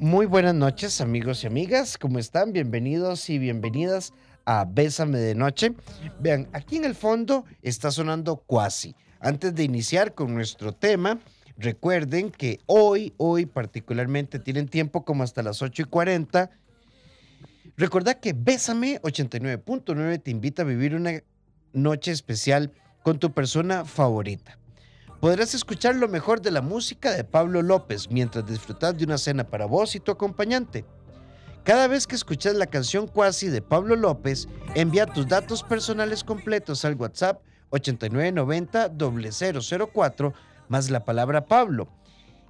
Muy buenas noches amigos y amigas, ¿cómo están? Bienvenidos y bienvenidas a Bésame de Noche. Vean, aquí en el fondo está sonando Cuasi. Antes de iniciar con nuestro tema, recuerden que hoy, hoy particularmente tienen tiempo como hasta las 8 y 40. Recordad que Bésame 89.9 te invita a vivir una noche especial con tu persona favorita. Podrás escuchar lo mejor de la música de Pablo López mientras disfrutas de una cena para vos y tu acompañante. Cada vez que escuchas la canción Quasi de Pablo López, envía tus datos personales completos al WhatsApp 8990-004 más la palabra Pablo.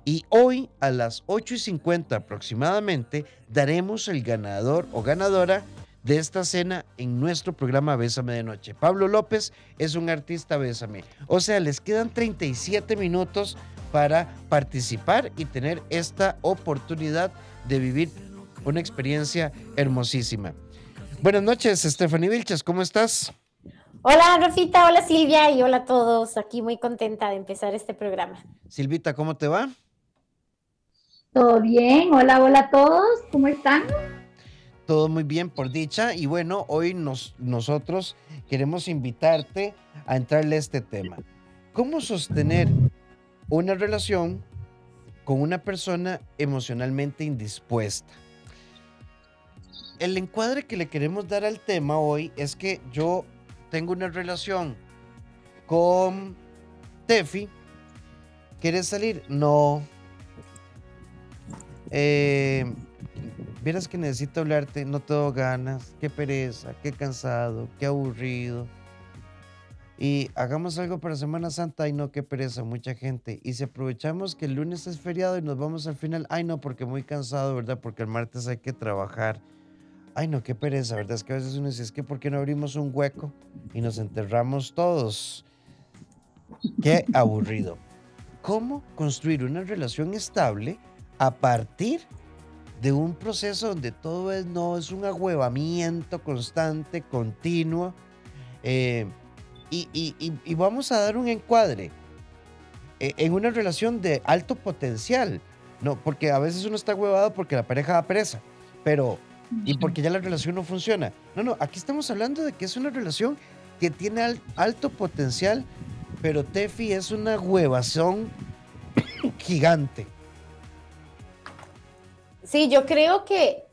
Y hoy a las 8 y 50 aproximadamente daremos el ganador o ganadora de esta cena en nuestro programa Bésame de Noche. Pablo López es un artista Bésame. O sea, les quedan 37 minutos para participar y tener esta oportunidad de vivir una experiencia hermosísima. Buenas noches, Stephanie Vilches, ¿cómo estás? Hola, Rafita, hola Silvia y hola a todos. Aquí muy contenta de empezar este programa. Silvita, ¿cómo te va? Todo bien, hola, hola a todos, ¿cómo están? Todo muy bien, por dicha. Y bueno, hoy nos, nosotros queremos invitarte a entrarle a este tema. ¿Cómo sostener una relación con una persona emocionalmente indispuesta? El encuadre que le queremos dar al tema hoy es que yo tengo una relación con Tefi. ¿Quieres salir? No. Eh, Vieras que necesito hablarte, no tengo ganas, qué pereza, qué cansado, qué aburrido. Y hagamos algo para Semana Santa, ay no, qué pereza, mucha gente. Y si aprovechamos que el lunes es feriado y nos vamos al final, ay no, porque muy cansado, ¿verdad? Porque el martes hay que trabajar. Ay no, qué pereza, ¿verdad? Es que a veces uno dice, es que ¿por qué no abrimos un hueco y nos enterramos todos? Qué aburrido. ¿Cómo construir una relación estable a partir de un proceso donde todo es, no, es un agüevamiento constante, continuo. Eh, y, vamos a dar un encuadre eh, en una relación de alto potencial. No, porque a veces uno está huevado porque la pareja da presa, pero y porque ya la relación no funciona. No, no, aquí estamos hablando de que es una relación que tiene alto potencial, pero Tefi es una huevazón gigante. Sí, yo creo que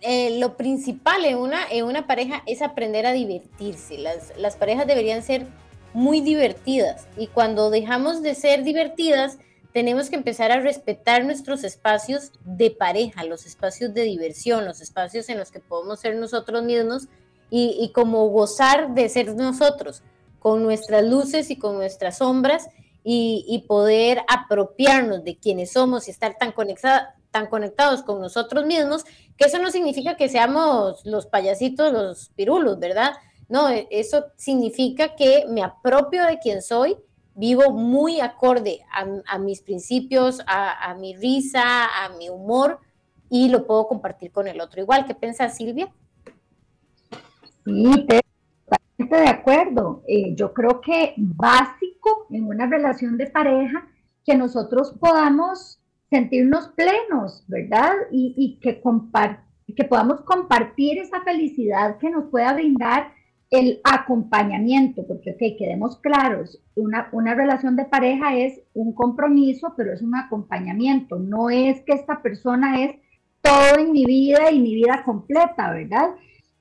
eh, lo principal en una, en una pareja es aprender a divertirse. Las, las parejas deberían ser muy divertidas y cuando dejamos de ser divertidas, tenemos que empezar a respetar nuestros espacios de pareja, los espacios de diversión, los espacios en los que podemos ser nosotros mismos y, y como gozar de ser nosotros, con nuestras luces y con nuestras sombras y, y poder apropiarnos de quienes somos y estar tan conectados tan conectados con nosotros mismos, que eso no significa que seamos los payasitos, los pirulos, ¿verdad? No, e, eso significa que me apropio de quien soy, vivo muy acorde a, mis principios, a, mi risa, a mi humor y lo puedo compartir con el otro. Igual, ¿qué piensa Silvia? Sí, totalmente de acuerdo. Eh, yo creo que básico en una relación de pareja que nosotros podamos sentirnos plenos, ¿verdad? Y, que, que podamos compartir esa felicidad que nos pueda brindar el acompañamiento, porque ok, quedemos claros, una, una relación de pareja es un compromiso, pero es un acompañamiento, no es que esta persona es todo en mi vida y mi vida completa, ¿verdad?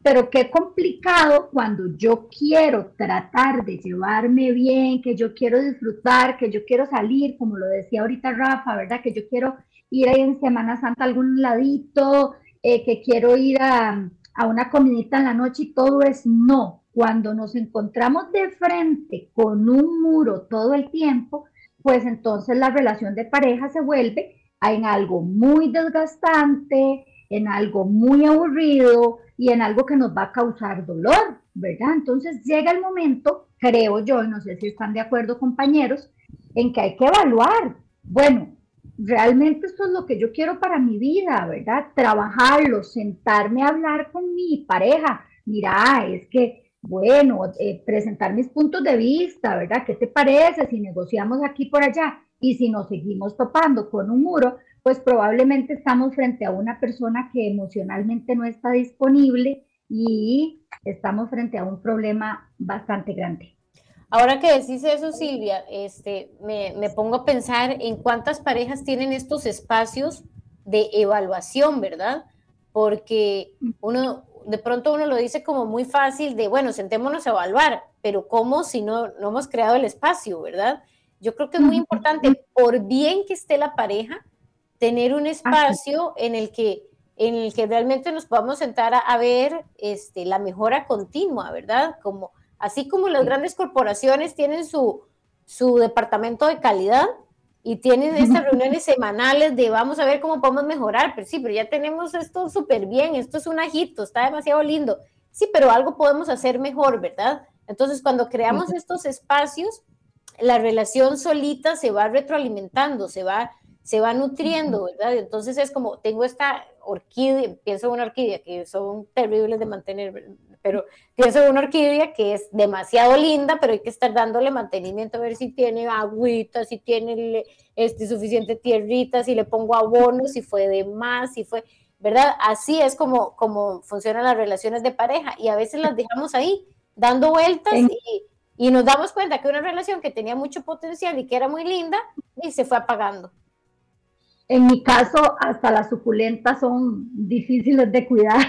Pero qué complicado cuando yo quiero tratar de llevarme bien, que yo quiero disfrutar, que yo quiero salir, como lo decía ahorita Rafa, ¿verdad? Que yo quiero ir ahí en Semana Santa a algún ladito, eh, que quiero ir a, a una comidita en la noche y todo es no. Cuando nos encontramos de frente con un muro todo el tiempo, pues entonces la relación de pareja se vuelve en algo muy desgastante, en algo muy aburrido y en algo que nos va a causar dolor, ¿verdad? Entonces llega el momento, creo yo, y no sé si están de acuerdo compañeros, en que hay que evaluar, bueno, realmente esto es lo que yo quiero para mi vida, ¿verdad? Trabajarlo, sentarme a hablar con mi pareja, mira, es que, bueno, eh, presentar mis puntos de vista, ¿verdad? ¿Qué te parece si negociamos aquí por allá? Y si nos seguimos topando con un muro, pues probablemente estamos frente a una persona que emocionalmente no está disponible y estamos frente a un problema bastante grande. Ahora que decís eso, Silvia, este, me, me, pongo a pensar en cuántas parejas tienen estos espacios de evaluación, ¿verdad? Porque uno, de pronto uno lo dice como muy fácil de, bueno, sentémonos a evaluar, pero ¿cómo si no, no hemos creado el espacio, ¿verdad? Yo creo que es muy importante, por bien que esté la pareja, tener un espacio en el que en el que realmente nos podamos sentar a, ver este, la mejora continua, ¿verdad? Como, así como las grandes corporaciones tienen su, su departamento de calidad y tienen estas reuniones semanales de vamos a ver cómo podemos mejorar, pero sí, pero ya tenemos esto súper bien, esto es un ajito, está demasiado lindo. Sí, pero algo podemos hacer mejor, ¿verdad? Entonces, cuando creamos estos espacios, la relación solita se va retroalimentando, se va, se va nutriendo, ¿verdad? Entonces es como, tengo esta orquídea, pienso en una orquídea que son terribles de mantener, pero pienso en una orquídea que es demasiado linda, pero hay que estar dándole mantenimiento a ver si tiene agüita, si tiene este, suficiente tierrita, si le pongo abono, si fue de más, si fue, ¿verdad? Así es como, como funcionan las relaciones de pareja y a veces las dejamos ahí dando vueltas y y nos damos cuenta que una relación que tenía mucho potencial y que era muy linda, y se fue apagando. En mi caso, hasta las suculentas son difíciles de cuidar.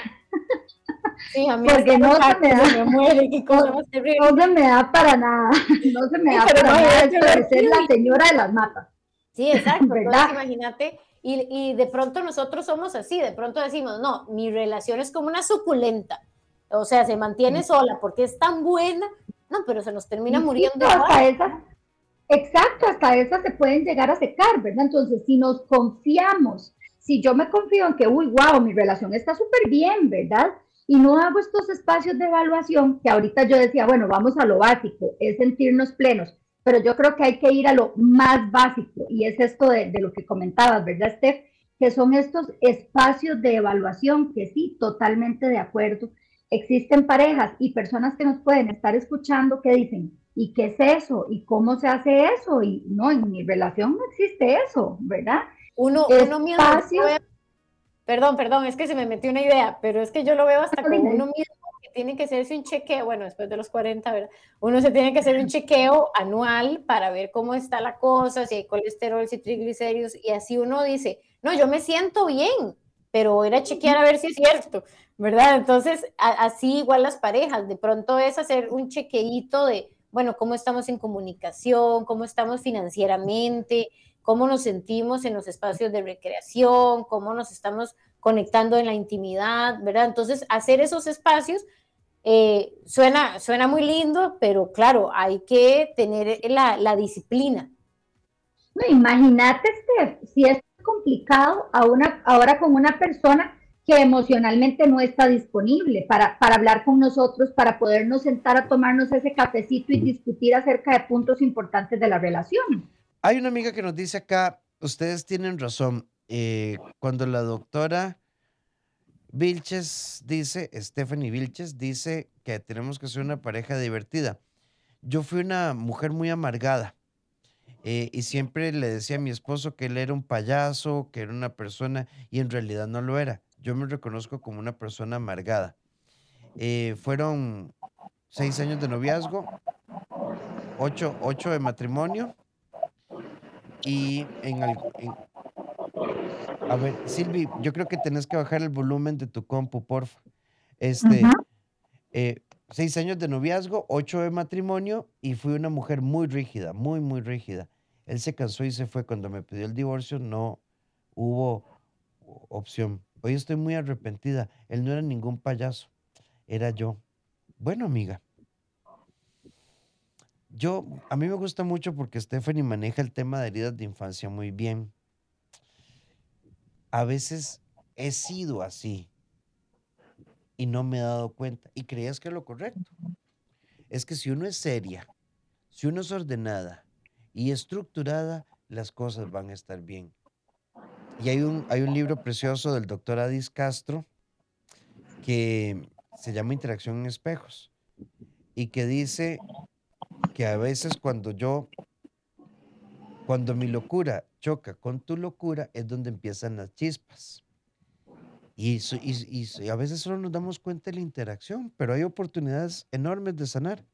Sí, a mí Porque no se me da, muere, no, se me da para nada, no se me da para nada es la señora de las matas. Sí, exacto, ¿verdad? imagínate, y, y de pronto nosotros somos así, de pronto decimos, no, mi relación es como una suculenta, o sea, se mantiene sola porque es tan buena no, pero se nos termina muriendo. Hasta esas, exacto, hasta esas se pueden llegar a secar, ¿verdad? Entonces, si nos confiamos, si yo me confío en que, uy, wow, mi relación está súper bien, ¿verdad? Y no hago estos espacios de evaluación, que ahorita yo decía, bueno, vamos a lo básico, es sentirnos plenos, pero yo creo que hay que ir a lo más básico, y es esto de, de lo que comentabas, ¿verdad, Steph? Que son estos espacios de evaluación, que sí, totalmente de acuerdo, existen parejas y personas que nos pueden estar escuchando que dicen, ¿y qué es eso? ¿Y cómo se hace eso? Y no, en mi relación no existe eso, ¿verdad? Uno, uno mismo, perdón, perdón, es que se me metió una idea, pero es que yo lo veo hasta como uno mismo que tiene que hacerse un chequeo, bueno, después de los 40, ¿verdad? Uno se tiene que hacer un chequeo anual para ver cómo está la cosa, si hay colesterol, si triglicéridos, y así uno dice, no, yo me siento bien, pero era chequear a ver si es cierto. ¿verdad? Entonces, así igual las parejas, de pronto es hacer un chequeíto de, bueno, cómo estamos en comunicación, cómo estamos financieramente, cómo nos sentimos en los espacios de recreación, cómo nos estamos conectando en la intimidad, ¿verdad? Entonces, hacer esos espacios eh, suena, suena muy lindo, pero claro, hay que tener la, disciplina. No, imagínate, si es complicado a una, ahora con una persona que emocionalmente no está disponible para, para hablar con nosotros, para podernos sentar a tomarnos ese cafecito y discutir acerca de puntos importantes de la relación. Hay una amiga que nos dice acá, ustedes tienen razón, eh, cuando la doctora Vilches dice, Stephanie Vilches dice que tenemos que ser una pareja divertida. Yo fui una mujer muy amargada eh, y siempre le decía a mi esposo que él era un payaso, que era una persona y en realidad no lo era yo me reconozco como una persona amargada. Eh, fueron seis años de noviazgo, ocho, ocho de matrimonio y en, algo a ver, Silvi, yo creo que tenés que bajar el volumen de tu compu, porfa. Este, eh, seis años de noviazgo, ocho de matrimonio y fui una mujer muy rígida, muy, muy rígida. Él se casó y se fue. Cuando me pidió el divorcio, no hubo opción. Hoy estoy muy arrepentida. Él no era ningún payaso, era yo. Bueno, amiga. Yo, a mí me gusta mucho porque Stephanie maneja el tema de heridas de infancia muy bien. A veces he sido así y no me he dado cuenta. Y creías que es lo correcto. Es que si uno es seria, si uno es ordenada y estructurada, las cosas van a estar bien. Y hay un, hay un libro precioso del doctor Adis Castro que se llama Interacción en Espejos y que dice que a veces cuando yo Cuando mi locura choca con tu locura es donde empiezan las chispas. Y, y, a veces solo nos damos cuenta de la interacción, pero hay oportunidades enormes de sanar.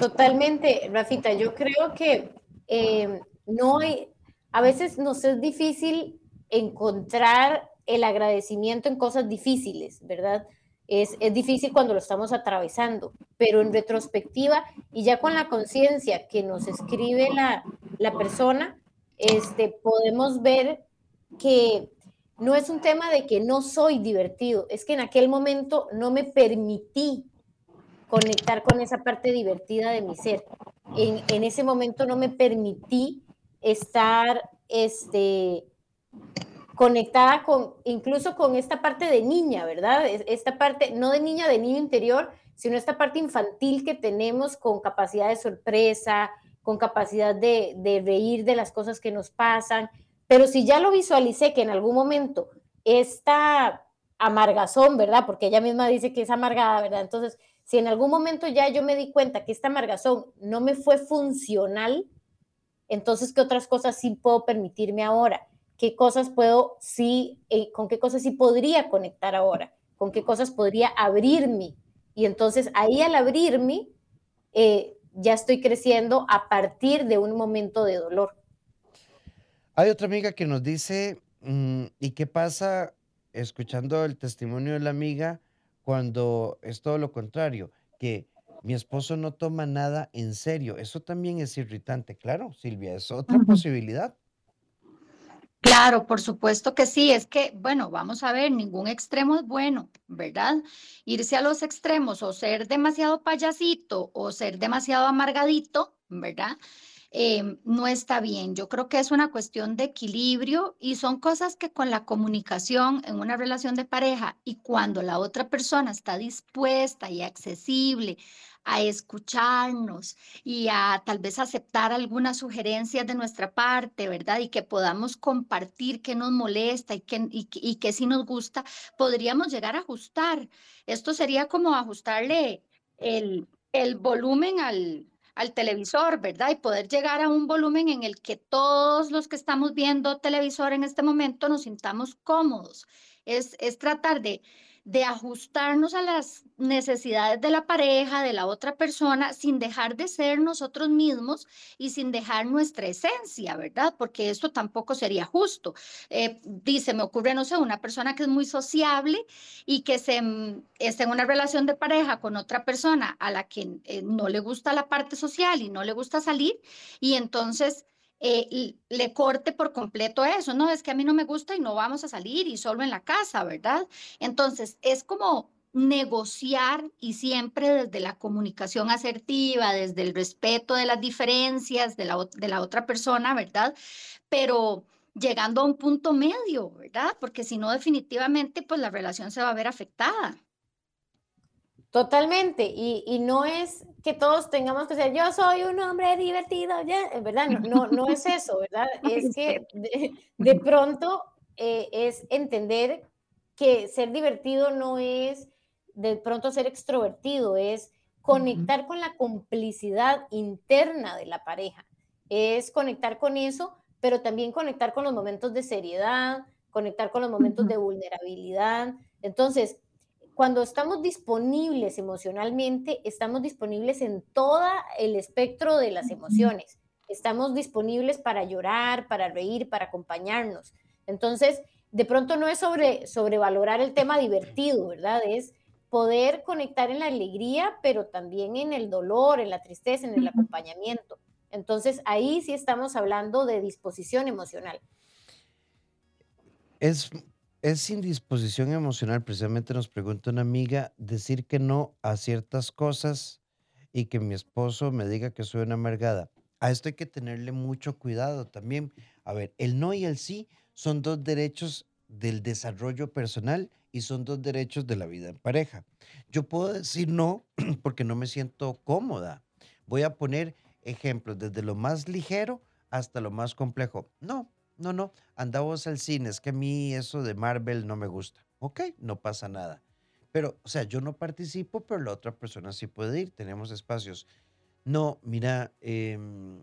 Totalmente, Rafita. Yo creo que eh, no hay, a veces nos es difícil encontrar el agradecimiento en cosas difíciles, ¿verdad? Es, es, difícil cuando lo estamos atravesando, pero en retrospectiva y ya con la conciencia que nos escribe la, la persona, este, podemos ver que no es un tema de que no soy divertido, es que en aquel momento no me permití conectar con esa parte divertida de mi ser. En, en ese momento no me permití estar este, conectada con, incluso con esta parte de niña, ¿verdad? Esta parte, no de niña, de niño interior, sino esta parte infantil que tenemos con capacidad de sorpresa, con capacidad de, de reír de las cosas que nos pasan. Pero si ya lo visualicé que en algún momento esta amargazón, ¿verdad? Porque ella misma dice que es amargada, ¿verdad? Entonces, si en algún momento ya yo me di cuenta que esta amargazón no me fue funcional, entonces, ¿qué otras cosas sí puedo permitirme ahora? ¿Qué cosas puedo sí, eh, con qué cosas sí podría conectar ahora? ¿Con qué cosas podría abrirme? Y entonces ahí al abrirme, eh, ya estoy creciendo a partir de un momento de dolor. Hay otra amiga que nos dice, mm, ¿y qué pasa escuchando el testimonio de la amiga cuando es todo lo contrario? Que mi esposo no toma nada en serio. Eso también es irritante, claro, Silvia, es otra posibilidad. Claro, por supuesto que sí. Es que, bueno, vamos a ver, ningún extremo es bueno, ¿verdad? Irse a los extremos o ser demasiado payasito o ser demasiado amargadito, ¿verdad? Em, no está bien. Yo creo que es una cuestión de equilibrio y son cosas que con la comunicación en una relación de pareja y cuando la otra persona está dispuesta y accesible a escucharnos y a tal vez aceptar algunas sugerencias de nuestra parte, ¿verdad? Y que podamos compartir qué nos molesta y qué, y, qué sí nos gusta, podríamos llegar a ajustar. Esto sería como ajustarle el, el volumen al, al televisor, ¿verdad? Y poder llegar a un volumen en el que todos los que estamos viendo televisor en este momento nos sintamos cómodos. Es, es tratar de, de ajustarnos a las necesidades de la pareja, de la otra persona, sin dejar de ser nosotros mismos y sin dejar nuestra esencia, ¿verdad? Porque esto tampoco sería justo. Eh, dice, me ocurre, no sé, una persona que es muy sociable y que se, mm, está en una relación de pareja con otra persona a la que eh, no le gusta la parte social y no le gusta salir y entonces eh, le corte por completo eso, no, es que a mí no me gusta y no vamos a salir y solo en la casa, ¿verdad? Entonces, es como negociar y siempre desde la comunicación asertiva, desde el respeto de las diferencias de la, de la otra persona, ¿verdad? Pero llegando a un punto medio, ¿verdad? Porque si no, definitivamente, pues la relación se va a ver afectada. Totalmente, y, no es que todos tengamos que ser, yo soy un hombre divertido, ya, ¿verdad? No, no, es eso, ¿verdad? Es que de, pronto eh, es entender que ser divertido no es de pronto ser extrovertido, es conectar con la complicidad interna de la pareja, es conectar con eso, pero también conectar con los momentos de seriedad, conectar con los momentos de vulnerabilidad. Entonces, cuando estamos disponibles emocionalmente, estamos disponibles en todo el espectro de las emociones. Estamos disponibles para llorar, para reír, para acompañarnos. Entonces, de pronto no es sobre sobrevalorar el tema divertido, ¿verdad? Es poder conectar en la alegría, pero también en el dolor, en la tristeza, en el acompañamiento. Entonces, ahí sí estamos hablando de disposición emocional. Es es indisposición emocional, precisamente nos pregunta una amiga, decir que no a ciertas cosas y que mi esposo me diga que soy una amargada. A esto hay que tenerle mucho cuidado también. A ver, el no y el sí son dos derechos del desarrollo personal y son dos derechos de la vida en pareja. Yo puedo decir no porque no me siento cómoda. Voy a poner ejemplos desde lo más ligero hasta lo más complejo. No, no, no, andamos al cine, es que a mí eso de Marvel no me gusta. Ok, no pasa nada. Pero, o sea, yo no participo, pero la otra persona sí puede ir, tenemos espacios. No, mira, em,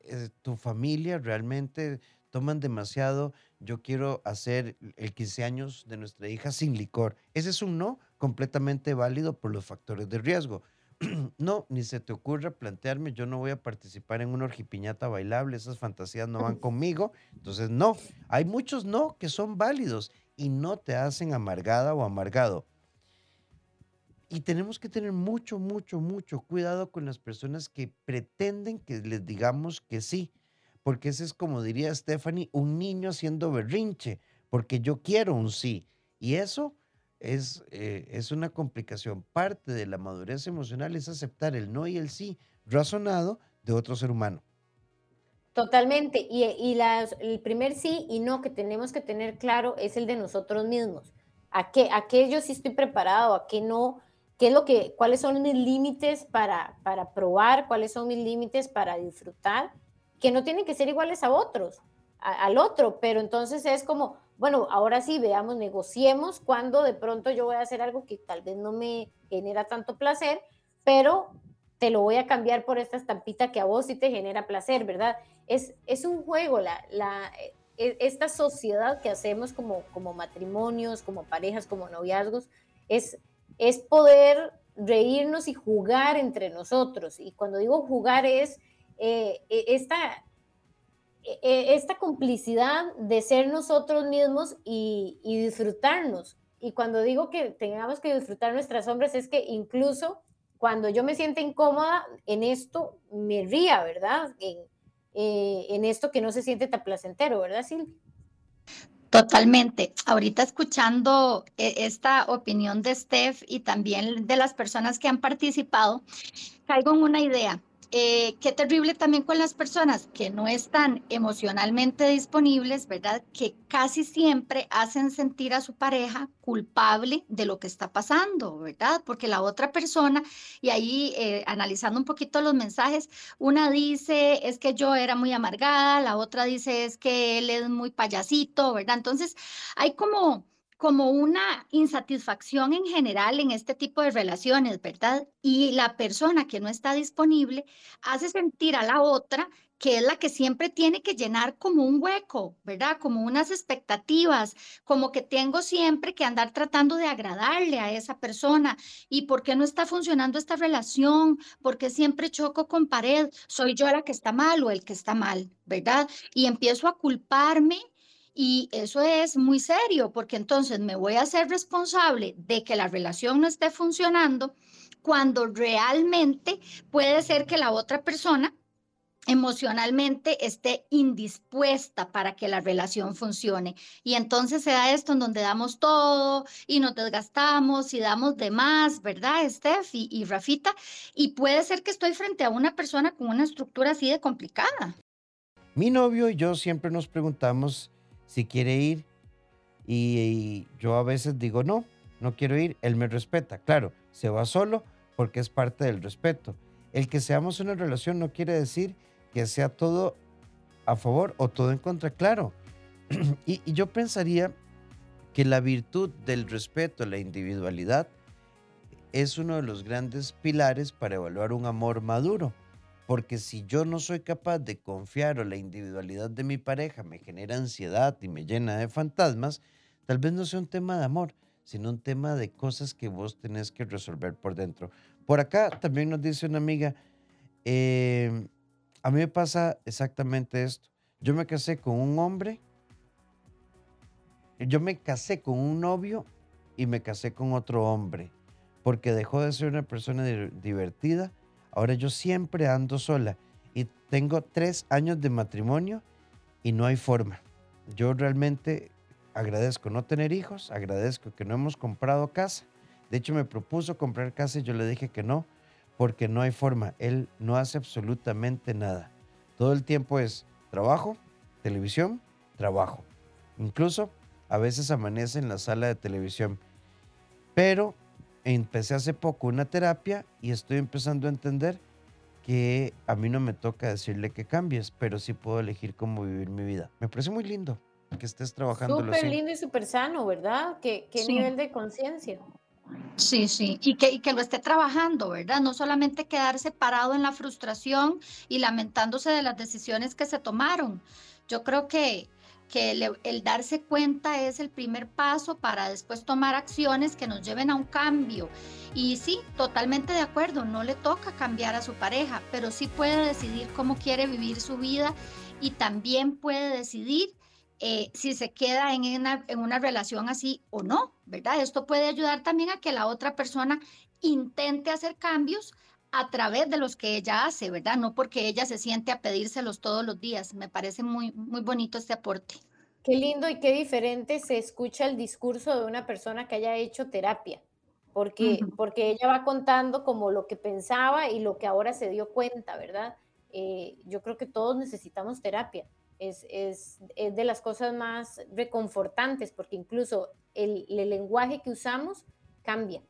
eh, tu familia realmente toman demasiado. Yo quiero hacer el 15 años de nuestra hija sin licor. Ese es un no completamente válido por los factores de riesgo. no, ni se te ocurra plantearme, yo no voy a participar en una orgipiñata bailable, esas fantasías no van conmigo. Entonces, no, hay muchos no que son válidos y no te hacen amargada o amargado. Y tenemos que tener mucho, mucho, mucho cuidado con las personas que pretenden que les digamos que sí, porque ese es como diría Stephanie, un niño haciendo berrinche, porque yo quiero un sí. Y eso es, eh, es una complicación. Parte de la madurez emocional es aceptar el no y el sí razonado de otro ser humano. Totalmente. Y, y el primer sí y no que tenemos que tener claro es el de nosotros mismos. ¿A qué, a qué yo sí estoy preparado? ¿A qué no? qué es lo que, cuáles son mis límites para, para probar, cuáles son mis límites para disfrutar, que no tienen que ser iguales a otros, al otro, pero entonces es como, bueno, ahora sí, veamos, negociemos cuando de pronto yo voy a hacer algo que tal vez no me genera tanto placer, pero te lo voy a cambiar por esta estampita que a vos sí te genera placer, ¿verdad? Es, es un juego, la, la, e, esta sociedad que hacemos como, como matrimonios, como parejas, como noviazgos, es es poder reírnos y jugar entre nosotros. Y cuando digo jugar es eh, e, esta, esta complicidad de ser nosotros mismos y, disfrutarnos. Y cuando digo que tengamos que disfrutar nuestras sombras es que incluso cuando yo me siento incómoda en esto, me ría, ¿verdad? En, eh, en esto que no se siente tan placentero, ¿verdad, Silvia? Totalmente. Ahorita escuchando eh, esta opinión de Steph y también de las personas que han participado, caigo en una idea. Eh, qué terrible también con las personas que no están emocionalmente disponibles, ¿verdad? Que casi siempre hacen sentir a su pareja culpable de lo que está pasando, ¿verdad? Porque la otra persona, y ahí eh, analizando un poquito los mensajes, una dice es que yo era muy amargada, la otra dice es que él es muy payasito, ¿verdad? Entonces hay como como una insatisfacción en general en este tipo de relaciones, ¿verdad? Y la persona que no está disponible hace sentir a la otra que es la que siempre tiene que llenar como un hueco, ¿verdad? Como unas expectativas, como que tengo siempre que andar tratando de agradarle a esa persona. ¿Y por qué no está funcionando esta relación? ¿Por qué siempre choco con pared? ¿Soy yo la que está mal o el que está mal, ¿verdad? Y empiezo a culparme y eso es muy serio, porque entonces me voy a hacer responsable de que la relación no esté funcionando cuando realmente puede ser que la otra persona emocionalmente esté indispuesta para que la relación funcione. Y entonces se da esto en donde damos todo y nos desgastamos y damos de más, ¿verdad, Steph y, y Rafita? Y puede ser que estoy frente a una persona con una estructura así de complicada. Mi novio y yo siempre nos preguntamos si quiere ir y, yo a veces digo no, no quiero ir, él me respeta. Claro, se va solo porque es parte del respeto. El que seamos una relación no quiere decir que sea todo a favor o todo en contra, claro. y, y yo pensaría que la virtud del respeto, la individualidad, es uno de los grandes pilares para evaluar un amor maduro. Porque si yo no soy capaz de confiar o la individualidad de mi pareja me genera ansiedad y me llena de fantasmas, tal vez no sea un tema de amor, sino un tema de cosas que vos tenés que resolver por dentro. Por acá también nos dice una amiga, em, a mí me pasa exactamente esto. Yo me casé con un hombre, yo me casé con un novio y me casé con otro hombre, porque dejó de ser una persona divertida Ahora yo siempre ando sola y tengo tres años de matrimonio y no hay forma. Yo realmente agradezco no tener hijos, agradezco que no hemos comprado casa. De hecho, me propuso comprar casa y yo le dije que no, porque no hay forma. Él no hace absolutamente nada. Todo el tiempo es trabajo, televisión, trabajo. Incluso a veces amanece en la sala de televisión. Pero empecé hace poco una terapia y estoy empezando a entender que a mí no me toca decirle que cambies, pero sí puedo elegir cómo vivir mi vida. Me parece muy lindo que estés trabajando. Súper lindo y súper sano, ¿verdad? ¿Qué, qué nivel de conciencia? Sí, sí, y que, y que lo esté trabajando, ¿verdad? No solamente quedarse parado en la frustración y lamentándose de las decisiones que se tomaron. Yo creo que, que el, darse cuenta es el primer paso para después tomar acciones que nos lleven a un cambio. Y sí, totalmente de acuerdo, no le toca cambiar a su pareja, pero sí puede decidir cómo quiere vivir su vida y también puede decidir eh, si se queda en una, en una relación así o no, ¿verdad? Esto puede ayudar también a que la otra persona intente hacer cambios a través de los que ella hace, ¿verdad? No porque ella se siente a pedírselos todos los días. Me parece muy, muy bonito este aporte. Qué lindo y qué diferente se escucha el discurso de una persona que haya hecho terapia, porque, porque ella va contando como lo que pensaba y lo que ahora se dio cuenta, ¿verdad? Eh, yo creo que todos necesitamos terapia. Es, es, es, de las cosas más reconfortantes, porque incluso el, el lenguaje que usamos cambia.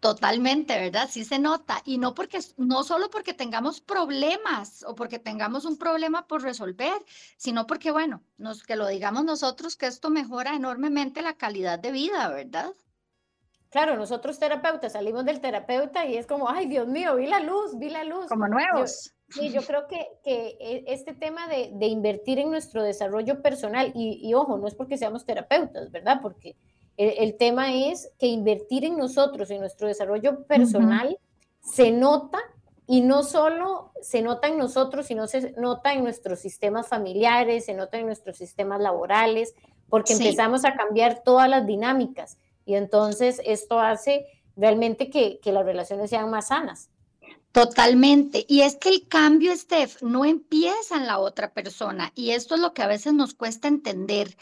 Totalmente, ¿verdad? Sí se nota. Y no porque, no solo porque tengamos problemas o porque tengamos un problema por resolver, sino porque, bueno, nos, que lo digamos nosotros, que esto mejora enormemente la calidad de vida, ¿verdad? Claro, nosotros terapeutas salimos del terapeuta y es como, ay, Dios mío, vi la luz, vi la luz. Como nuevos. Sí, yo creo que, que e, este tema de, de, invertir en nuestro desarrollo personal, y, y ojo, no es porque seamos terapeutas, ¿verdad? Porque el, tema es que invertir en nosotros, en nuestro desarrollo personal, se nota y no solo se nota en nosotros, sino se nota en nuestros sistemas familiares, se nota en nuestros sistemas laborales, porque empezamos a cambiar todas las dinámicas y entonces esto hace realmente que, que las relaciones sean más sanas. Totalmente. Y es que el cambio, Steph, no empieza en la otra persona. Y esto es lo que a veces nos cuesta entender,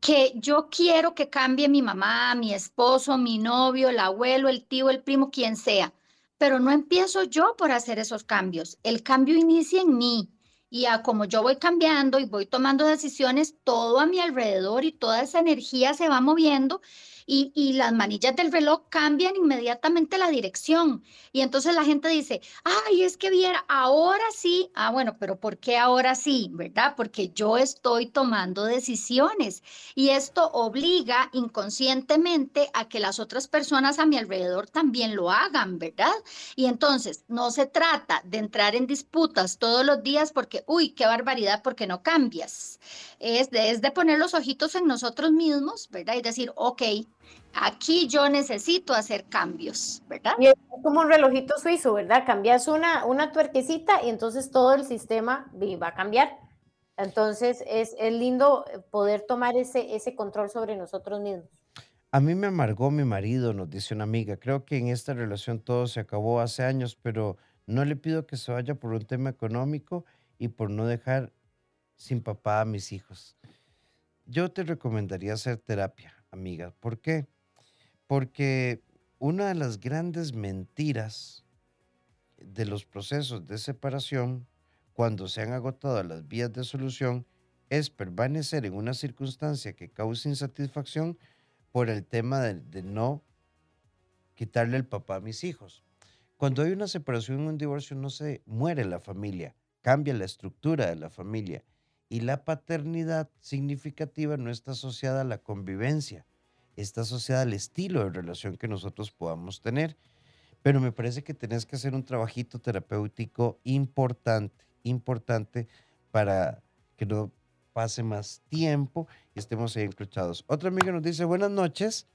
que yo quiero que cambie mi mamá, mi esposo, mi novio, el abuelo, el tío, el primo, quien sea. Pero no empiezo yo por hacer esos cambios. El cambio inicia en mí. Y a como yo voy cambiando y voy tomando decisiones, todo a mi alrededor y toda esa energía se va moviendo y, las manillas del reloj cambian inmediatamente la dirección. Y entonces la gente dice, ay, es que viera, ahora sí. Ah, bueno, pero ¿por qué ahora sí? ¿Verdad? Porque yo estoy tomando decisiones y esto obliga inconscientemente a que las otras personas a mi alrededor también lo hagan, ¿verdad? Y entonces no se trata de entrar en disputas todos los días porque, uy, qué barbaridad, porque no cambias. Es de, es de poner los ojitos en nosotros mismos, ¿verdad? Y decir, ok, aquí yo necesito hacer cambios, ¿verdad? Y es como un relojito suizo, ¿verdad? Cambias una, una tuerquecita y entonces todo el sistema va a cambiar. Entonces es, es lindo poder tomar ese, ese control sobre nosotros mismos. A mí me amargó mi marido, nos dice una amiga. Creo que en esta relación todo se acabó hace años, pero no le pido que se vaya por un tema económico y por no dejar sin papá a mis hijos. Yo te recomendaría hacer terapia, amiga. ¿Por qué? Porque una de las grandes mentiras de los procesos de separación, cuando se han agotado las vías de solución, es permanecer en una circunstancia que causa insatisfacción por el tema de, no quitarle el papá a mis hijos. Cuando hay una separación o un divorcio no se muere la familia, cambia la estructura de la familia y la paternidad significativa no está asociada a la convivencia, está asociada al estilo de relación que nosotros podamos tener. Pero me parece que tenés que hacer un trabajito terapéutico importante, importante para que no pase más tiempo y estemos ahí encrochados. Otra amiga nos dice, buenas noches.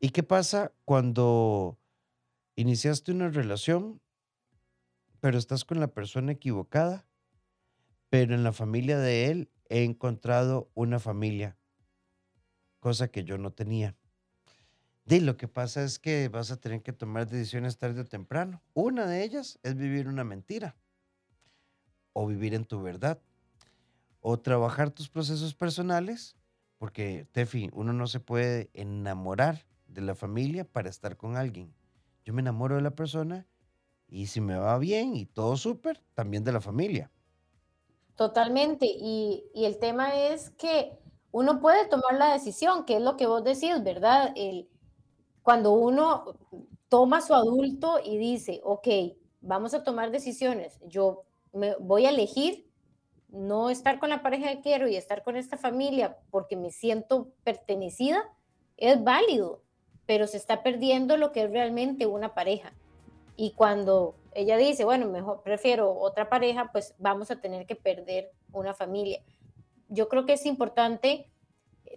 ¿Y qué pasa cuando iniciaste una relación, pero estás con la persona equivocada? Pero en la familia de él he encontrado una familia cosa que yo no tenía. De lo que pasa es que vas a tener que tomar decisiones tarde o temprano. Una de ellas es vivir una mentira o vivir en tu verdad o trabajar tus procesos personales, porque Tefi, uno no se puede enamorar de la familia para estar con alguien. Yo me enamoro de la persona y si me va bien y todo súper, también de la familia. Totalmente. Y, y el tema es que uno puede tomar la decisión, que es lo que vos decís, ¿verdad? El, cuando uno toma su adulto y dice, ok, vamos a tomar decisiones, yo me voy a elegir no estar con la pareja que quiero y estar con esta familia porque me siento pertenecida, es válido. pero se está perdiendo lo que es realmente una pareja. Y cuando ella dice, bueno, mejor prefiero otra pareja, pues vamos a tener que perder una familia. Yo creo que es importante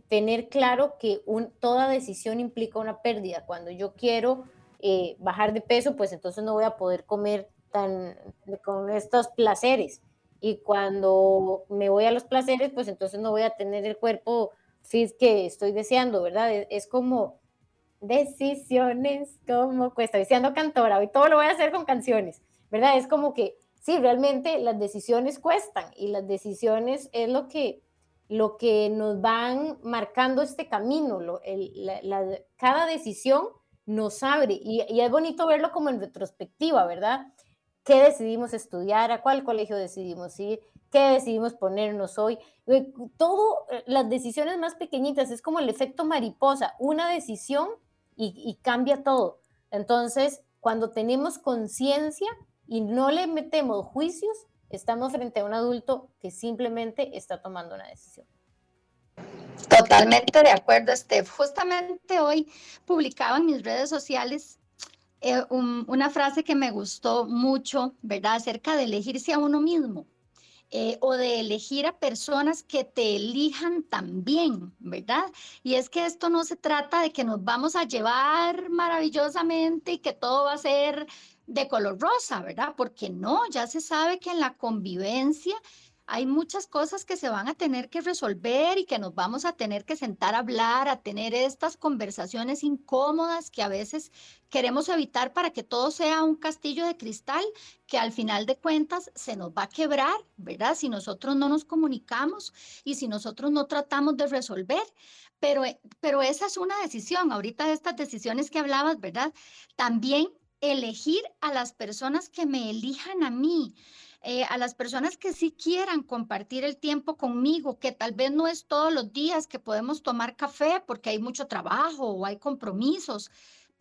tener claro que toda decisión implica una pérdida. Cuando yo quiero eh, bajar de peso, pues entonces no voy a poder comer tan con estos placeres. Y cuando me voy a los placeres, pues entonces no voy a tener el cuerpo fit que estoy deseando, ¿verdad? Es, como decisiones, como cuesta. Diciendo cantora, hoy todo lo voy a hacer con canciones, ¿verdad? Es como que sí, realmente las decisiones cuestan y las decisiones es lo que lo que nos van marcando este camino. Cada decisión nos abre y, es bonito verlo como en retrospectiva, ¿verdad? ¿Qué decidimos estudiar? ¿A cuál colegio decidimos ir? ¿Qué decidimos ponernos hoy? Todo, las decisiones más pequeñitas, es como el efecto mariposa, una decisión y cambia todo. Entonces, cuando tenemos conciencia y no le metemos juicios, Estamos frente a un adulto que simplemente está tomando una decisión. Totalmente de acuerdo, Steph. Justamente hoy publicaba en mis redes sociales eh, una frase que me gustó mucho, ¿verdad? Acerca de elegirse a uno mismo. Eh, o de elegir a personas que te elijan también, ¿verdad? Y es que esto no se trata de que nos vamos a llevar maravillosamente y que todo va a ser de color rosa, ¿verdad? Porque no, ya se sabe que en la convivencia hay muchas cosas que se van a tener que resolver y que nos vamos a tener que sentar a hablar, a tener estas conversaciones incómodas que a veces queremos evitar para que todo sea un castillo de cristal que al final de cuentas se nos va a quebrar, ¿verdad? Si nosotros no nos comunicamos y si nosotros no tratamos de resolver. Pero, pero esa es una decisión. Ahorita estas decisiones que hablabas, ¿verdad? También elegir a las personas que me elijan a mí. Eh, a las personas que sí quieran compartir el tiempo conmigo, que tal vez no es todos los días que podemos tomar café porque hay mucho trabajo o hay compromisos,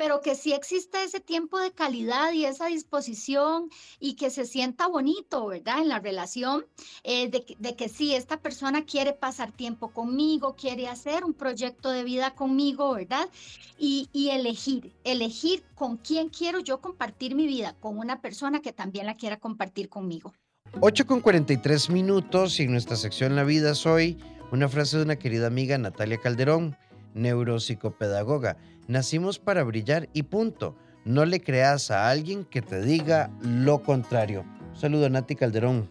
pero que sí existe ese tiempo de calidad y esa disposición y que se sienta bonito, ¿verdad? En la relación, eh, de, que sí, esta persona quiere pasar tiempo conmigo, quiere hacer un proyecto de vida conmigo, ¿verdad? Y, elegir, elegir con quién quiero yo compartir mi vida, con una persona que también la quiera compartir conmigo. 8 con 43 minutos y en nuestra sección La Vida Soy, una frase de una querida amiga Natalia Calderón, neuropsicopedagoga. Nacimos para brillar y punto. No le creas a alguien que te diga lo contrario. Saludo a Nati Calderón.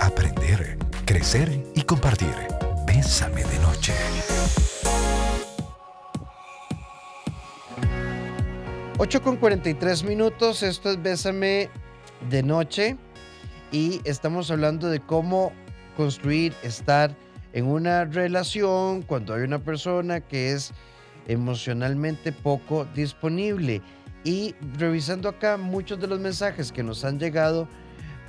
Aprender, crecer y compartir. Bésame de noche. 8 con 43 minutos, esto es Bésame de noche y estamos hablando de cómo construir, estar en una relación cuando hay una persona que es emocionalmente poco disponible. Y revisando acá muchos de los mensajes que nos han llegado,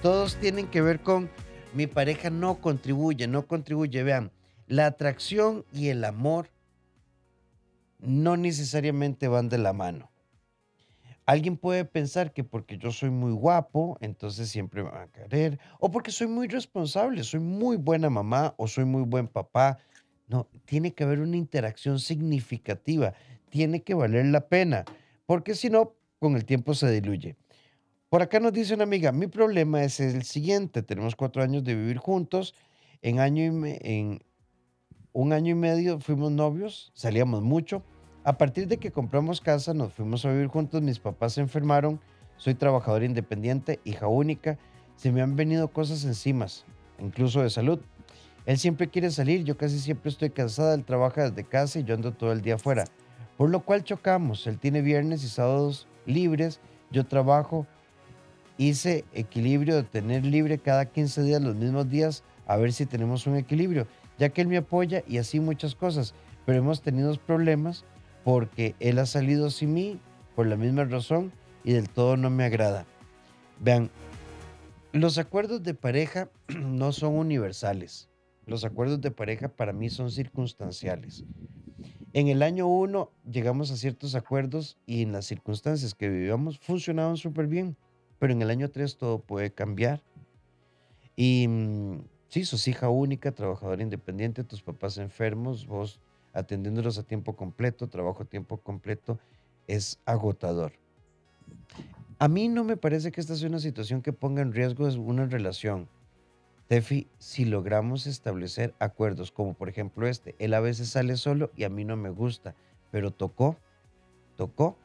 todos tienen que ver con mi pareja no contribuye, no contribuye. Vean, la atracción y el amor no necesariamente van de la mano. Alguien puede pensar que porque yo soy muy guapo, entonces siempre me van a querer, o porque soy muy responsable, soy muy buena mamá o soy muy buen papá. No, tiene que haber una interacción significativa, tiene que valer la pena, porque si no, con el tiempo se diluye. Por acá nos dice una amiga, mi problema es el siguiente, tenemos cuatro años de vivir juntos, en, año y en un año y medio fuimos novios, salíamos mucho, a partir de que compramos casa, nos fuimos a vivir juntos, mis papás se enfermaron, soy trabajador independiente, hija única, se me han venido cosas encima, incluso de salud. Él siempre quiere salir, yo casi siempre estoy cansada, él trabaja desde casa y yo ando todo el día afuera. Por lo cual chocamos, él tiene viernes y sábados libres, yo trabajo, hice equilibrio de tener libre cada 15 días los mismos días, a ver si tenemos un equilibrio, ya que él me apoya y así muchas cosas, pero hemos tenido problemas porque él ha salido sin mí por la misma razón y del todo no me agrada. Vean, los acuerdos de pareja no son universales. Los acuerdos de pareja para mí son circunstanciales. En el año 1 llegamos a ciertos acuerdos y en las circunstancias que vivíamos funcionaban súper bien, pero en el año 3 todo puede cambiar. Y mm, sí, sos hija única, trabajadora independiente, tus papás enfermos, vos atendiéndolos a tiempo completo, trabajo a tiempo completo, es agotador. A mí no me parece que esta sea una situación que ponga en riesgo una relación. Tefi, si logramos establecer acuerdos, como por ejemplo este, él a veces sale solo y a mí no me gusta, pero tocó, tocó,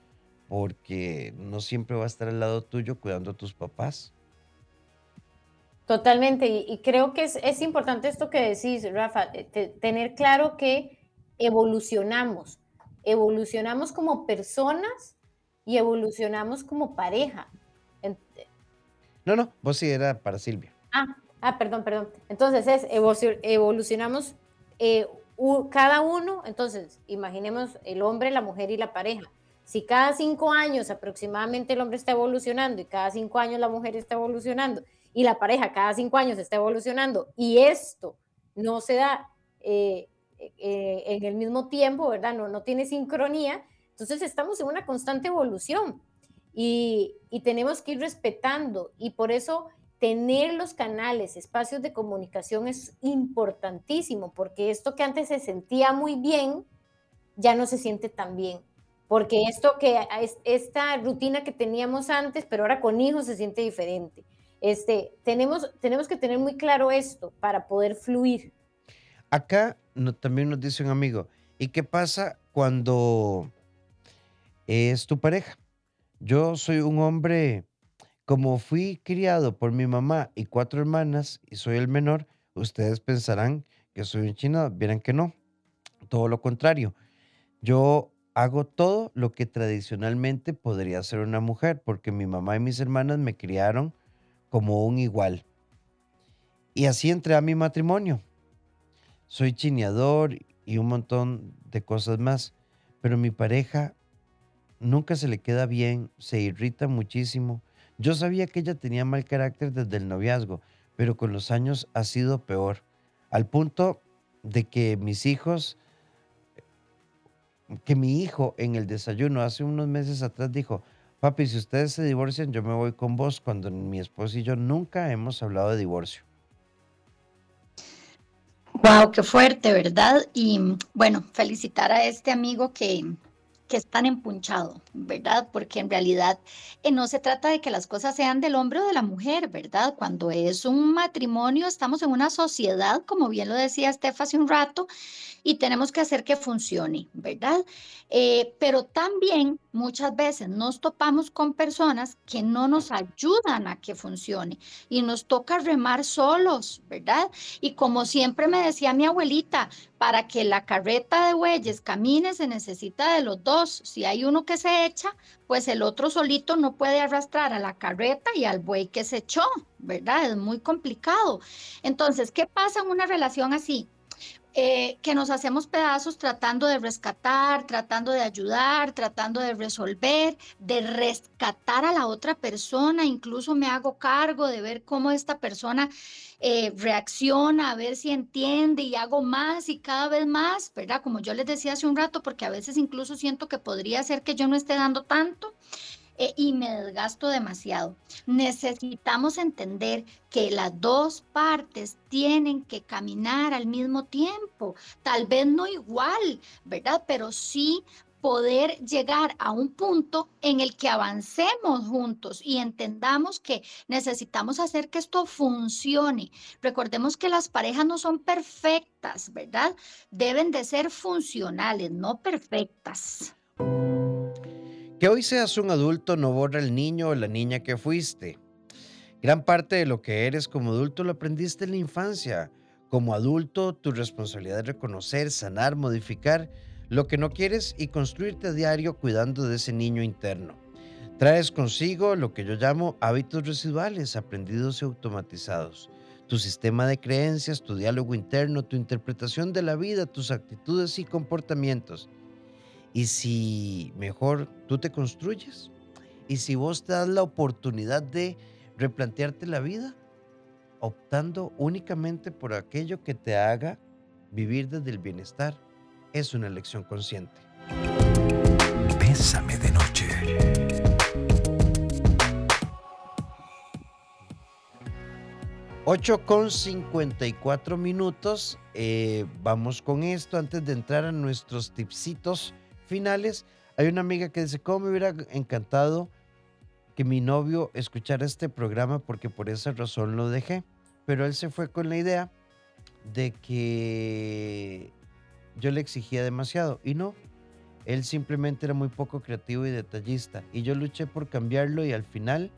porque no siempre va a estar al lado tuyo cuidando a tus papás. Totalmente, y, creo que es, importante esto que decís, Rafa, tener claro que evolucionamos, evolucionamos como personas y evolucionamos como pareja. No, no, vos sí era para Silvia. Ah, ah perdón, perdón. Entonces es evolucionamos eh, cada uno, entonces imaginemos el hombre, la mujer y la pareja. Si cada cinco años aproximadamente el hombre está evolucionando y cada cinco años la mujer está evolucionando y la pareja cada cinco años está evolucionando y esto no se da eh, eh, en el mismo tiempo, ¿verdad? No, no tiene sincronía, entonces estamos en una constante evolución y, y tenemos que ir respetando y por eso tener los canales, espacios de comunicación es importantísimo, porque esto que antes se sentía muy bien, ya no se siente tan bien. Porque esto que, esta rutina que teníamos antes, pero ahora con hijos se siente diferente. Este, tenemos, tenemos que tener muy claro esto para poder fluir. Acá también nos dice un amigo, ¿y qué pasa cuando es tu pareja? Yo soy un hombre, como fui criado por mi mamá y cuatro hermanas y soy el menor, ustedes pensarán que soy un chino, vieran que no, todo lo contrario. Yo hago todo lo que tradicionalmente podría ser una mujer, porque mi mamá y mis hermanas me criaron como un igual. Y así entré a mi matrimonio. Soy chineador y un montón de cosas más, pero mi pareja nunca se le queda bien, se irrita muchísimo. Yo sabía que ella tenía mal carácter desde el noviazgo, pero con los años ha sido peor, al punto de que mis hijos, que mi hijo en el desayuno hace unos meses atrás dijo, Papi, si ustedes se divorcian, yo me voy con vos cuando mi esposo y yo nunca hemos hablado de divorcio. Wow, qué fuerte, ¿verdad? Y bueno, felicitar a este amigo que, que es tan empunchado, ¿verdad? Porque en realidad eh, no se trata de que las cosas sean del hombre o de la mujer, ¿verdad? Cuando es un matrimonio, estamos en una sociedad, como bien lo decía Steph hace un rato, y tenemos que hacer que funcione, ¿verdad? Eh, pero también muchas veces nos topamos con personas que no nos ayudan a que funcione y nos toca remar solos, ¿verdad? Y como siempre me decía mi abuelita, para que la carreta de bueyes camine se necesita de los dos. Si hay uno que se echa, pues el otro solito no puede arrastrar a la carreta y al buey que se echó, ¿verdad? Es muy complicado. Entonces, ¿qué pasa en una relación así? Eh, que nos hacemos pedazos tratando de rescatar, tratando de ayudar, tratando de resolver, de rescatar a la otra persona, incluso me hago cargo de ver cómo esta persona eh, reacciona, a ver si entiende y hago más y cada vez más, ¿verdad? Como yo les decía hace un rato, porque a veces incluso siento que podría ser que yo no esté dando tanto. Eh, y me desgasto demasiado. Necesitamos entender que las dos partes tienen que caminar al mismo tiempo, tal vez no igual, ¿verdad? Pero sí poder llegar a un punto en el que avancemos juntos y entendamos que necesitamos hacer que esto funcione. Recordemos que las parejas no son perfectas, ¿verdad? Deben de ser funcionales, no perfectas. Que hoy seas un adulto no borra el niño o la niña que fuiste. Gran parte de lo que eres como adulto lo aprendiste en la infancia. Como adulto, tu responsabilidad es reconocer, sanar, modificar lo que no quieres y construirte a diario cuidando de ese niño interno. Traes consigo lo que yo llamo hábitos residuales, aprendidos y automatizados. Tu sistema de creencias, tu diálogo interno, tu interpretación de la vida, tus actitudes y comportamientos. Y si mejor tú te construyes, y si vos te das la oportunidad de replantearte la vida, optando únicamente por aquello que te haga vivir desde el bienestar, es una elección consciente. Bésame de noche. 8 con 54 minutos. Eh, vamos con esto antes de entrar a nuestros tipsitos finales. Hay una amiga que dice, ¿cómo me hubiera encantado que mi novio escuchara este programa porque por esa razón lo dejé? Pero él se fue con la idea de que yo le exigía demasiado y no. Él simplemente era muy poco creativo y detallista y yo luché por cambiarlo y al final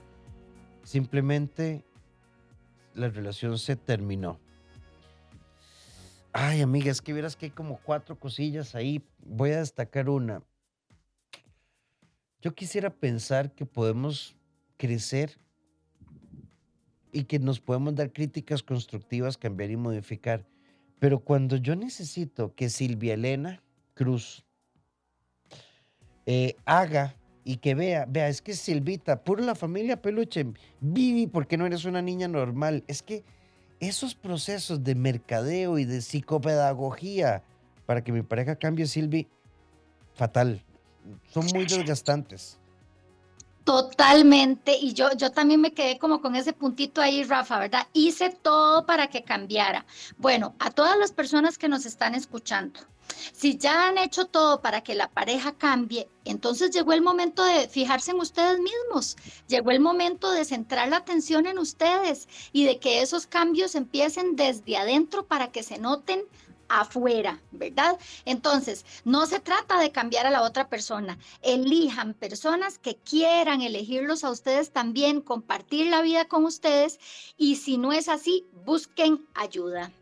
simplemente la relación se terminó. Ay, amiga, es que verás que hay como cuatro cosillas ahí. Voy a destacar una. Yo quisiera pensar que podemos crecer y que nos podemos dar críticas constructivas, cambiar y modificar. Pero cuando yo necesito que Silvia Elena Cruz eh, haga y que vea, vea, es que Silvita, puro la familia peluche, Vivi, porque no eres una niña normal. Es que esos procesos de mercadeo y de psicopedagogía para que mi pareja cambie, Silvi, fatal. Son muy desgastantes. Totalmente, y yo, yo también me quedé como con ese puntito ahí, Rafa, ¿verdad? Hice todo para que cambiara. Bueno, a todas las personas que nos están escuchando, si ya han hecho todo para que la pareja cambie, entonces llegó el momento de fijarse en ustedes mismos, llegó el momento de centrar la atención en ustedes y de que esos cambios empiecen desde adentro para que se noten afuera, ¿verdad? Entonces, no se trata de cambiar a la otra persona. Elijan personas que quieran elegirlos a ustedes también, compartir la vida con ustedes y si no es así, busquen ayuda.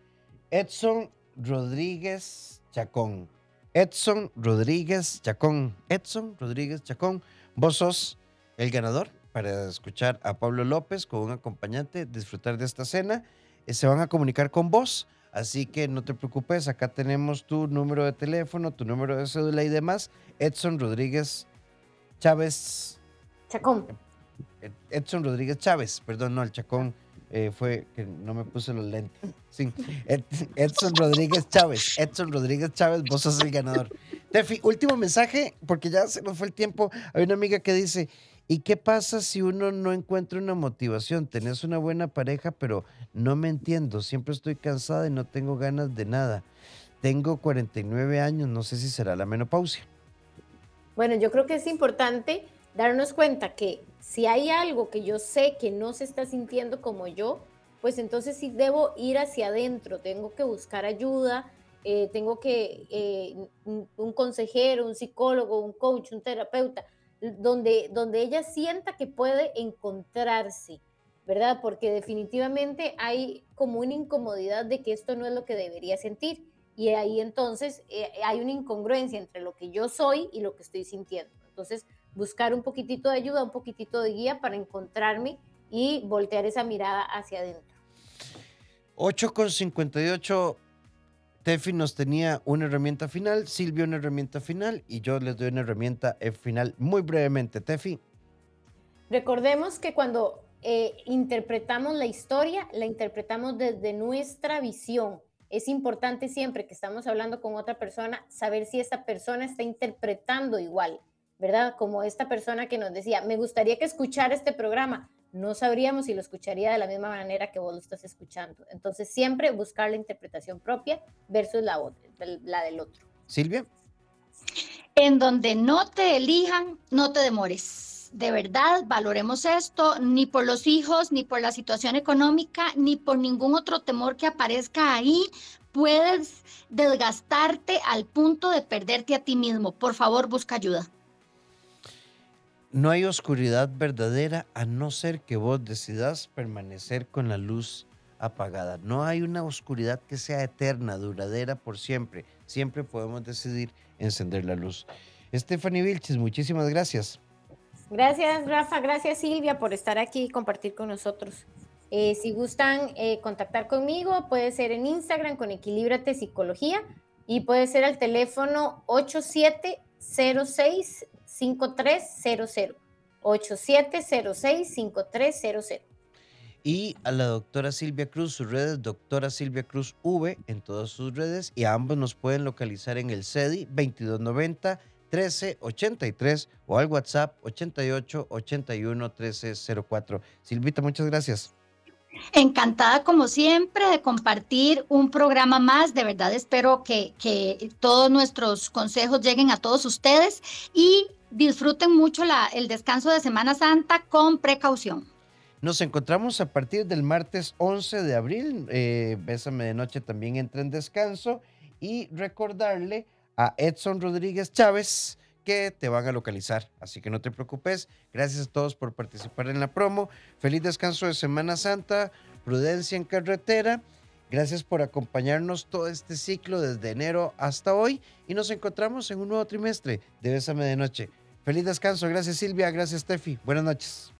Edson Rodríguez Chacón. Edson Rodríguez Chacón. Edson Rodríguez Chacón. Vos sos el ganador para escuchar a Pablo López con un acompañante, disfrutar de esta cena. Eh, se van a comunicar con vos, así que no te preocupes. Acá tenemos tu número de teléfono, tu número de cédula y demás. Edson Rodríguez Chávez. Chacón. Edson Rodríguez Chávez, perdón, no, el Chacón eh, fue que no me puse los lentes. Sí, Edson Rodríguez Chávez. Edson Rodríguez Chávez, vos sos el ganador. Tefi, último mensaje, porque ya se nos fue el tiempo. Hay una amiga que dice, ¿y qué pasa si uno no encuentra una motivación? Tenés una buena pareja, pero no me entiendo. Siempre estoy cansada y no tengo ganas de nada. Tengo 49 años, no sé si será la menopausia. Bueno, yo creo que es importante darnos cuenta que si hay algo que yo sé que no se está sintiendo como yo, pues entonces sí debo ir hacia adentro, tengo que buscar ayuda, eh, tengo que, eh, un, consejero, un psicólogo, un coach, un terapeuta, donde, donde ella sienta que puede encontrarse, ¿verdad? Porque definitivamente hay como una incomodidad de que esto no es lo que debería sentir. Y ahí entonces eh, hay una incongruencia entre lo que yo soy y lo que estoy sintiendo. Entonces, buscar un poquitito de ayuda, un poquitito de guía para encontrarme y voltear esa mirada hacia adentro. 8 con 58. Tefi nos tenía una herramienta final, Silvia una herramienta final y yo les doy una herramienta final muy brevemente. Tefi. Recordemos que cuando eh, interpretamos la historia, la interpretamos desde nuestra visión. Es importante siempre que estamos hablando con otra persona saber si esa persona está interpretando igual. ¿Verdad? Como esta persona que nos decía, me gustaría que escuchara este programa. No sabríamos si lo escucharía de la misma manera que vos lo estás escuchando. Entonces, siempre buscar la interpretación propia versus la, la del otro. Silvia. En donde no te elijan, no te demores. De verdad, valoremos esto, ni por los hijos, ni por la situación económica, ni por ningún otro temor que aparezca ahí. Puedes desgastarte al punto de perderte a ti mismo. Por favor, busca ayuda. No hay oscuridad verdadera a no ser que vos decidas permanecer con la luz apagada. No hay una oscuridad que sea eterna, duradera por siempre. Siempre podemos decidir encender la luz. Stephanie Vilches, muchísimas gracias. Gracias, Rafa. Gracias, Silvia, por estar aquí y compartir con nosotros. Eh, si gustan eh, contactar conmigo, puede ser en Instagram con Equilíbrate Psicología y puede ser al teléfono 8706 5300 8706-5300. Y a la doctora Silvia Cruz, sus redes, doctora Silvia Cruz V en todas sus redes. Y a ambos nos pueden localizar en el CEDI 2290 1383 o al WhatsApp 88 81 1304. Silvita, muchas gracias. Encantada como siempre de compartir un programa más. De verdad espero que, que todos nuestros consejos lleguen a todos ustedes y disfruten mucho el descanso de Semana Santa con precaución. Nos encontramos a partir del martes 11 de abril. Eh, Bésame de Noche también entra en descanso. Y recordarle a Edson Rodríguez Chávez que te van a localizar. Así que no te preocupes. Gracias a todos por participar en la promo. Feliz descanso de Semana Santa. Prudencia en carretera. Gracias por acompañarnos todo este ciclo desde enero hasta hoy. Y nos encontramos en un nuevo trimestre de Bésame de Noche. Feliz descanso. Gracias Silvia. Gracias Steffi. Buenas noches.